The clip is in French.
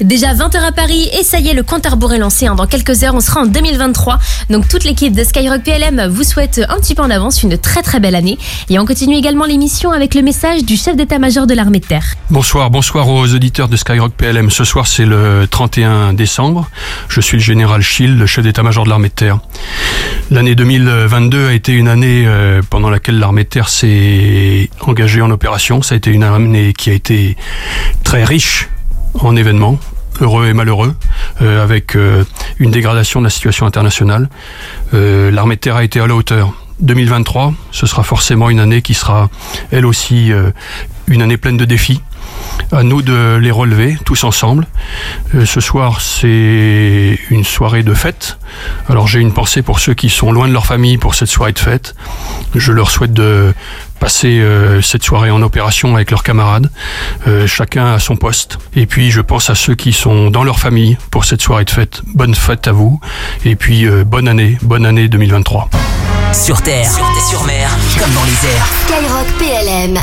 Déjà 20h à Paris et ça y est, le compte à rebours est lancé. hein. Dans quelques heures, on sera en 2023. Donc toute l'équipe de Skyrock PLM vous souhaite un petit peu en avance une très très belle année. Et on continue également l'émission avec le message du chef d'état-major de l'armée de terre. Bonsoir, bonsoir aux auditeurs de Skyrock PLM. Ce soir, c'est le 31 décembre. Je suis le général Schill, le chef d'état-major de l'armée de terre. L'année 2022 a été une année euh, pendant laquelle l'armée de terre s'est engagée en opération. Ça a été une année qui a été très riche en événements, heureux et malheureux, euh, avec euh, une dégradation de la situation internationale. Euh, l'armée de terre a été à la hauteur. 2023, ce sera forcément une année qui sera, elle aussi, une année pleine de défis. À nous de les relever tous ensemble. Euh, ce soir, c'est une soirée de fête. Alors j'ai une pensée pour ceux qui sont loin de leur famille pour cette soirée de fête. Je leur souhaite de passer euh, cette soirée en opération avec leurs camarades, euh, chacun à son poste. Et puis je pense à ceux qui sont dans leur famille pour cette soirée de fête. Bonne fête à vous. Et puis euh, bonne année, bonne année 2023. Sur terre, sur mer, comme dans les airs. Skyrock PLM.